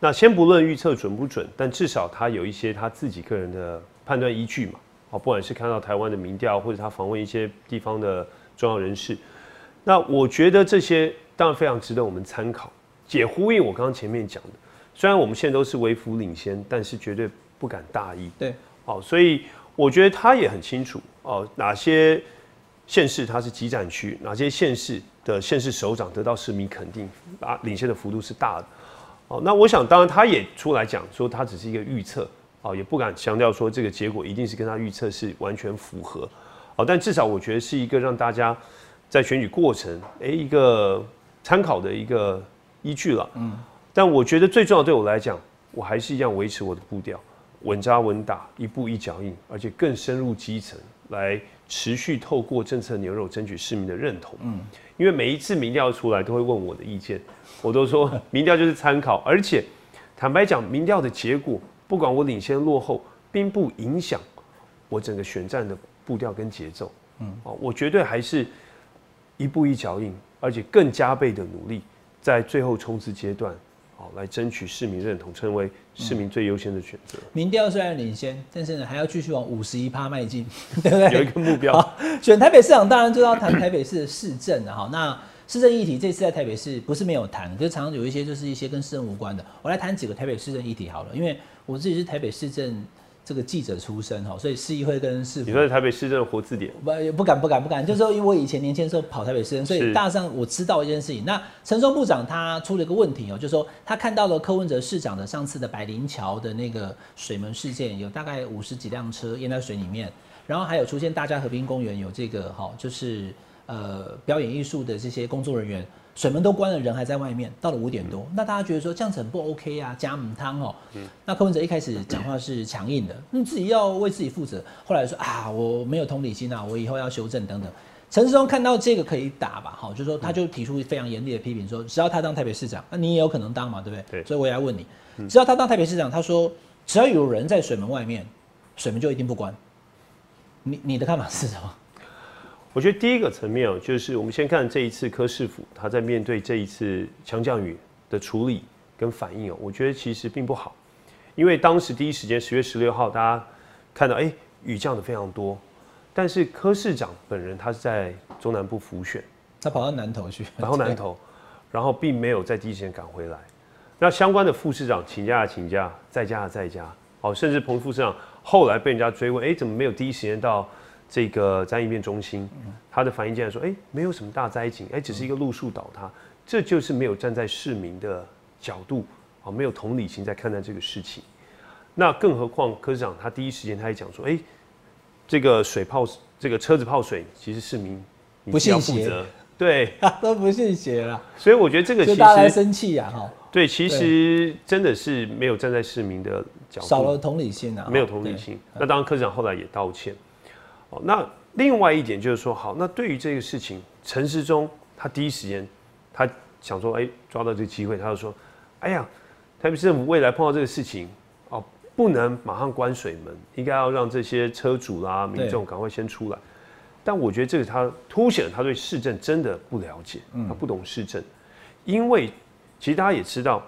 那先不论预测准不准，但至少他有一些他自己个人的判断依据嘛。啊，不管是看到台湾的民调，或者他访问一些地方的重要人士，那我觉得这些当然非常值得我们参考，也呼应我刚刚前面讲的。虽然我们现在都是微幅领先，但是绝对不敢大意。对，哦，所以我觉得他也很清楚哦，哪些县市它是集展区，哪些县市的县市首长得到市民肯定，啊，领先的幅度是大的。哦，那我想当然他也出来讲说，他只是一个预测，哦，也不敢强调说这个结果一定是跟他预测是完全符合。哦，但至少我觉得是一个让大家在选举过程，诶，一个参考的一个依据了。嗯，但我觉得最重要对我来讲，我还是一样维持我的步调，稳扎稳打，一步一脚印，而且更深入基层，来持续透过政策牛肉争取市民的认同。嗯，因为每一次民调出来都会问我的意见，我都说民调就是参考，而且坦白讲，民调的结果不管我领先落后，并不影响我整个选战的步调跟节奏。嗯，啊，我绝对还是一步一脚印，而且更加倍的努力，在最后冲刺阶段，哦，来争取市民认同，成为市民最优先的选择。民调虽然领先，但是呢还要继续往五十一趴迈进，对不对？有一个目标好，选台北市长当然就要谈台北市的市政了哈。那市政议题这次在台北市不是没有谈，可是常常有一些就是一些跟市政无关的。我来谈几个台北市政议题好了，因为我自己是台北市政这个记者出身哈，所以市议会跟市府你说台北市政的活字典，不不敢不敢不敢，就是说，因为我以前年轻的时候跑台北市政，所以大致上我知道一件事情。那陈松部长他出了一个问题哦，就是说他看到了柯文哲市长的上次的百灵桥的那个水门事件，有大概五十几辆车淹在水里面，然后还有出现大家和平公园有这个哈，就是呃表演艺术的这些工作人员。水门都关了，人还在外面，到了五点多，那大家觉得说这样子很不 OK 啊，加母汤哦。那柯文哲一开始讲话是强硬的，你自己要为自己负责。后来说啊，我没有同理心啊，我以后要修正等等。陈世忠看到这个可以打吧，好，就说他就提出非常严厉的批评，说只要他当台北市长，那你也有可能当嘛，对不对？对所以我也要问你，只要他当台北市长，他说只要有人在水门外面，水门就一定不关。你你的看法是什么？我觉得第一个层面哦，就是我们先看这一次柯市府他在面对这一次强降雨的处理跟反应哦，我觉得其实并不好，因为当时第一时间十月十六号，大家看到哎雨降的非常多，但是柯市长本人他是在中南部浮选，他跑到南投去，然后南投，然后并没有在第一时间赶回来。那相关的副市长请假的请假，在家的在家，哦，甚至彭副市长后来被人家追问，哎，怎么没有第一时间到这个灾应变中心？他的反应竟然说，哎，没有什么大灾情，哎，只是一个路树倒塌，这就是没有站在市民的角度，啊，没有同理心在看待这个事情。那更何况科市长他第一时间他也讲说，哎，这个水泡这个车子泡水，其实市民你不负责，对，都不信邪了，所以我觉得这个其就大家生气呀，哈，对，其实真的是没有站在市民的角度，少了同理心啊，没有同理心。那当然，科长后来也道歉。哦，那另外一点就是说，好，那对于这个事情，陈时中他第一时间他想说，哎，抓到这个机会，他就说，哎呀，台北市政府未来碰到这个事情，哦，不能马上关水门，应该要让这些车主啦、民众赶快先出来。但我觉得这个他凸显了他对市政真的不了解，他不懂市政，因为其实大家也知道，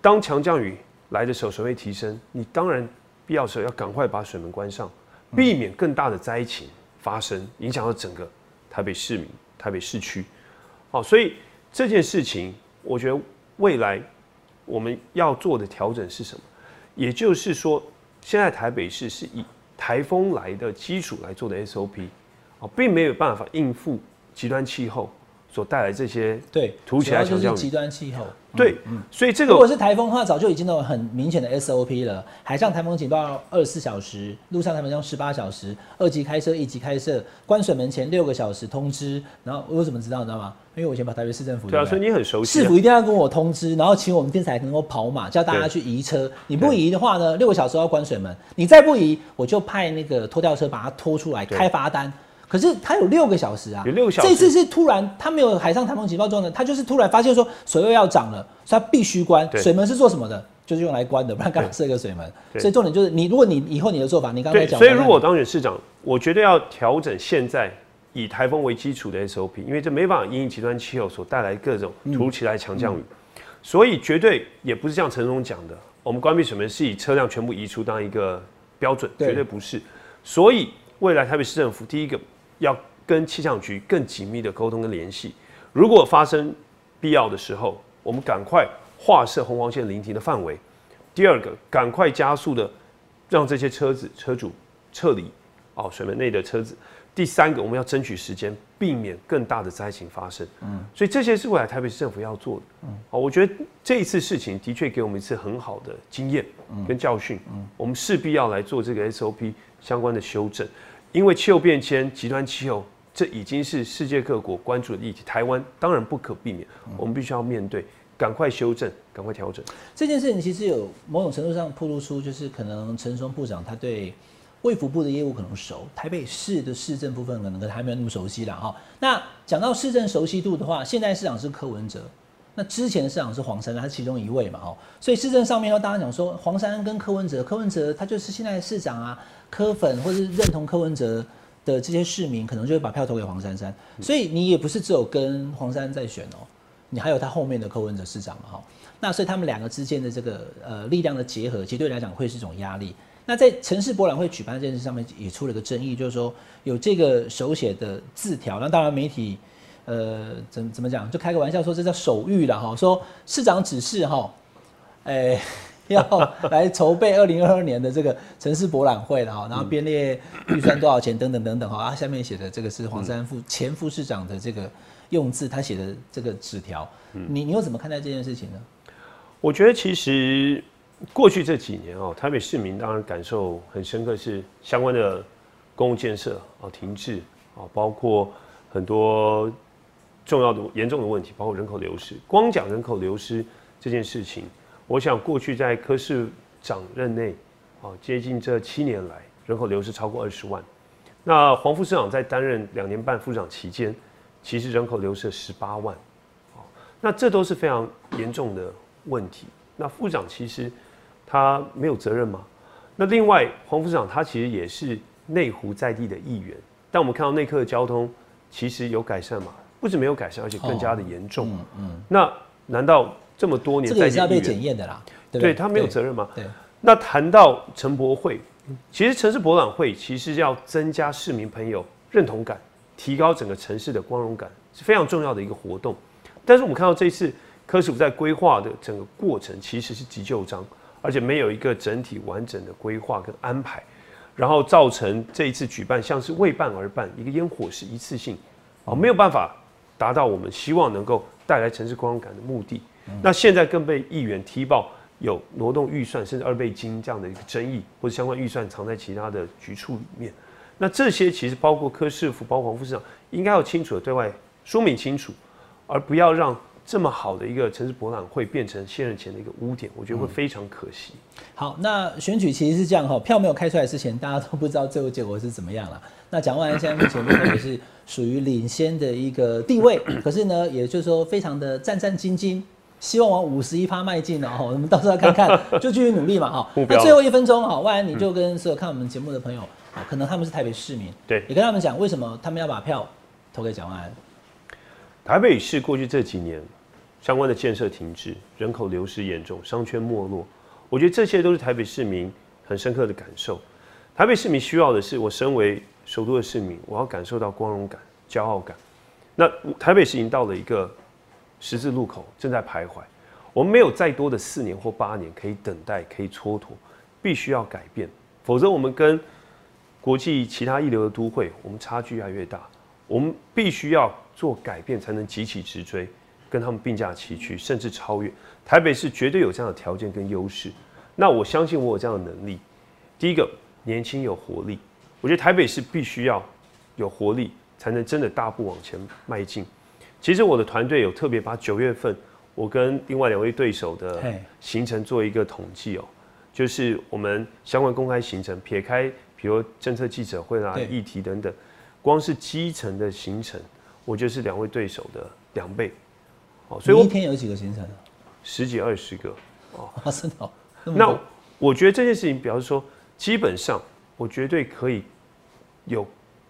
当强降雨来的时候，水位提升，你当然必要时候要赶快把水门关上，避免更大的灾情发生，影响到整个台北市民、台北市区。好，所以这件事情，我觉得未来我们要做的调整是什么？也就是说，现在台北市是以台风来的基础来做的 SOP，啊，并没有办法应付极端气候所带来这些对，突起来强降雨主要就是极端气候。对，所以这个如果是台风的话，早就已经有很明显的 SOP 了。海上台风警报二十四小时，陆上台风警报十八小时，二级开设、一级开设，关水门前六个小时通知。然后我怎么知道，你知道吗？因为我以前跑台北市政府，对啊，所以你很熟悉、啊市府。一定要跟我通知，然后请我们电视台能够跑马，叫大家去移车。你不移的话呢，六个小时要关水门。你再不移，我就派那个拖吊车把它拖出来对开罚单。可是他有六个小时啊，有六个小时这次是突然，他没有海上台风警报状的，他就是突然发现说水位要涨了，所以他必须关。对水门是做什么的？就是用来关的，不然干嘛设一个水门？对所以重点就是你，如果你以后你的做法，你刚才，讲，所以如果我当选市长，我绝对要调整现在以台风为基础的 SOP，因为这没办法因应极端气候所带来各种突如其来的强降雨，所以绝对也不是像陈总讲的，我们关闭水门是以车辆全部移出当一个标准，对绝对不是。所以未来台北市政府第一个要跟气象局更紧密的沟通跟联系，如果发生必要的时候，我们赶快划设红黄线临停的范围。第二个，赶快加速的让这些车子车主撤离哦水门内的车子。第三个，我们要争取时间，避免更大的灾情发生。嗯，所以这些是未来台北市政府要做的。嗯，哦，我觉得这一次事情的确给我们一次很好的经验跟教训。嗯，我们势必要来做这个 SOP 相关的修正，因为气候变迁、极端气候，这已经是世界各国关注的议题。台湾当然不可避免，我们必须要面对，赶快修正，赶快调整。这件事情其实有某种程度上暴露出，就是可能陈松部长他对卫福部的业务可能熟，台北市的市政部分可能跟他还没有那么熟悉了哈。那讲到市政熟悉度的话，现在市长是柯文哲，那之前的市长是黄珊珊，他是其中一位嘛，哈，所以市政上面要大家讲说，黄珊珊跟柯文哲，柯文哲他就是现在的市长啊，柯粉或是认同柯文哲的这些市民，可能就会把票投给黄珊珊，所以你也不是只有跟黄珊珊在选哦，你还有他后面的柯文哲市长嘛，哈，那所以他们两个之间的这个呃力量的结合，其实对你来讲会是一种压力。那在城市博览会举办这件事上面也出了个争议，就是说有这个手写的字条，那当然媒体呃怎怎么讲，就开个玩笑说这叫手谕了哈，说市长指示哈，哎、要来筹备二零二二年的这个城市博览会了哈，然后编列预算多少钱等等等等哈，啊下面写的这个是黄山副前副市长的这个用字，他写的这个纸条，你你又怎么看待这件事情呢？我觉得其实过去这几年哦，台北市民当然感受很深刻，是相关的公共建设啊停滞啊，包括很多重要的严重的问题，包括人口流失。光讲人口流失这件事情，我想过去在柯市长任内啊，接近这七年来，人口流失超过二十万。那黄副市长在担任两年半副长期间，其实人口流失十八万。那这都是非常严重的问题。那副长其实他没有责任吗？那另外黄副市长他其实也是内湖在地的议员，但我们看到内科的交通其实有改善嘛？不止没有改善，而且更加的严重。嗯嗯，那难道这么多年这个也是要被检验的啦，对？他没有责任吗？对。那谈到城博会，其实城市博览会其实要增加市民朋友认同感，提高整个城市的光荣感，是非常重要的一个活动。但是我们看到这一次科市府在规划的整个过程其实是急救章，而且没有一个整体完整的规划跟安排，然后造成这一次举办像是为办而办，一个烟火是一次性，啊，没有办法达到我们希望能够带来城市光荣感的目的。那现在更被议员踢爆有挪动预算甚至二倍金这样的一个争议，或者相关预算藏在其他的局处里面。那这些其实包括柯市府、包括黄副市长，应该要清楚的对外说明清楚，而不要让这么好的一个城市博览会变成现任前的一个污点，我觉得会非常可惜。好，那选举其实是这样哈，票没有开出来之前，大家都不知道最后结果是怎么样了。那蒋万安现在目前目前也是属于领先的一个地位，可是呢，也就是说非常的战战兢兢，希望往五十一趴迈进哦。哈我们到时候看看，就继续努力嘛哈。那最后一分钟哈，万安你就跟所有看我们节目的朋友，啊，可能他们是台北市民，对也跟他们讲为什么他们要把票投给蒋万安。台北市过去这几年相关的建设停滞，人口流失严重，商圈没落，我觉得这些都是台北市民很深刻的感受。台北市民需要的是，我身为首都的市民，我要感受到光荣感、骄傲感。那台北市已经到了一个十字路口，正在徘徊。我们没有再多的四年或八年可以等待，可以蹉跎，必须要改变，否则我们跟国际其他一流的都会，我们差距越来越大。我们必须要做改变，才能急起直追，跟他们并驾齐驱，甚至超越。台北市绝对有这样的条件跟优势。那我相信我有这样的能力。第一个，年轻有活力，我觉得台北市必须要有活力，才能真的大步往前迈进。其实我的团队有特别把九月份我跟另外两位对手的行程做一个统计哦，就是我们相关公开行程，撇开比如政策记者会啦、对议题等等，光是基层的行程，我觉得是两位对手的两倍。哦，所以我一天有几个行程啊？十几二十个，啊，真的、哦，那那我觉得这件事情表示说，基本上我绝对可以有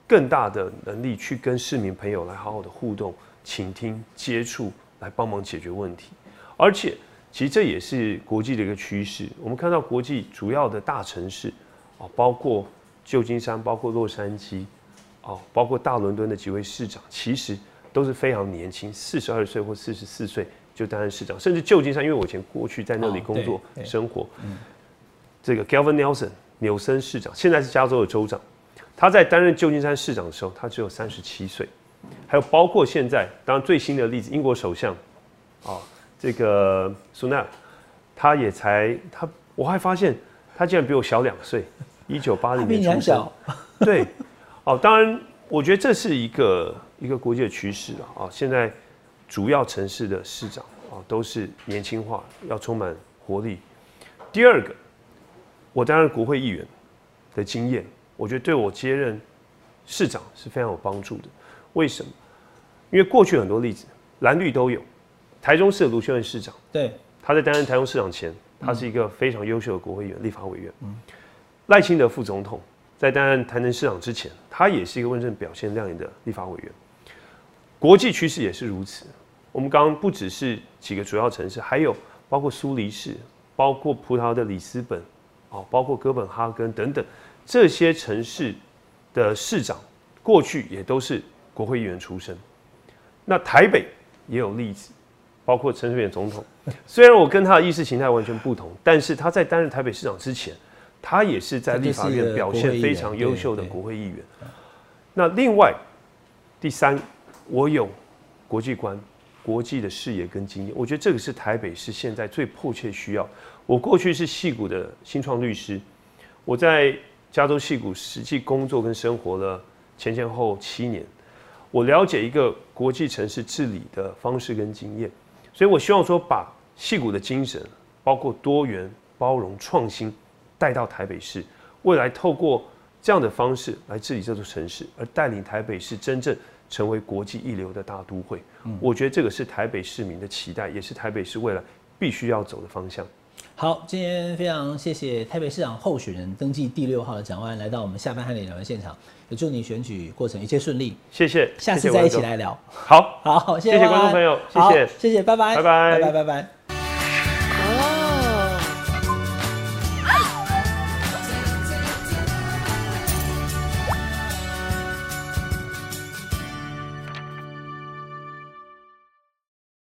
更大的能力去跟市民朋友来好好的互动、倾听、接触，来帮忙解决问题。而且，其实这也是国际的一个趋势。我们看到国际主要的大城市，哦，包括旧金山、包括洛杉矶，哦，包括大伦敦的几位市长，其实都是非常年轻，四十二岁或四十四岁就担任市长，甚至旧金山，因为我以前过去在那里哦工作、生活，这个 Gavin Nelson 纽森市长，现在是加州的州长，他在担任旧金山市长的时候，他只有三十七岁。还有包括现在，当然最新的例子，英国首相啊，这个苏纳，他也才他，我还发现他竟然比我小两岁，一九八零年出生对，哦，当然，我觉得这是一个一个国际的趋势啊。啊，现在主要城市的市长啊都是年轻化，要充满活力。第二个，我担任国会议员的经验，我觉得对我接任市长是非常有帮助的。为什么？因为过去很多例子，蓝绿都有，台中市的卢秀燕市长，对，他在担任台中市长前，他是一个非常优秀的国会议员、立法委员。赖清德副总统在担任台南市长之前，他也是一个问政表现亮眼的立法委员。国际趋势也是如此。我们刚刚不只是几个主要城市，还有包括苏黎世、包括葡萄牙的里斯本，哦，包括哥本哈根等等这些城市的市长，过去也都是国会议员出身。那台北也有例子，包括陈水扁总统。虽然我跟他的意识形态完全不同，但是他在担任台北市长之前，他也是在立法院表现非常优秀的国会议员。那另外第三，我有国际观、国际的视野跟经验，我觉得这个是台北市现在最迫切需要。我过去是戏谷的新创律师，我在加州戏谷实际工作跟生活了前前后后七年，我了解一个国际城市治理的方式跟经验，所以我希望说把戏骨的精神，包括多元、包容、创新，带到台北市，未来透过这样的方式来治理这座城市，而带领台北市真正成为国际一流的大都会。我觉得这个是台北市民的期待，也是台北市未来必须要走的方向。好，今天非常谢谢台北市长候选人登记第六号的蒋万安来到我们下班和你聊的现场，也祝你选举过程一切顺利，谢谢，下次再一起来聊。好。好，谢谢观众朋友谢好谢谢谢，拜拜，拜拜拜拜，拜拜。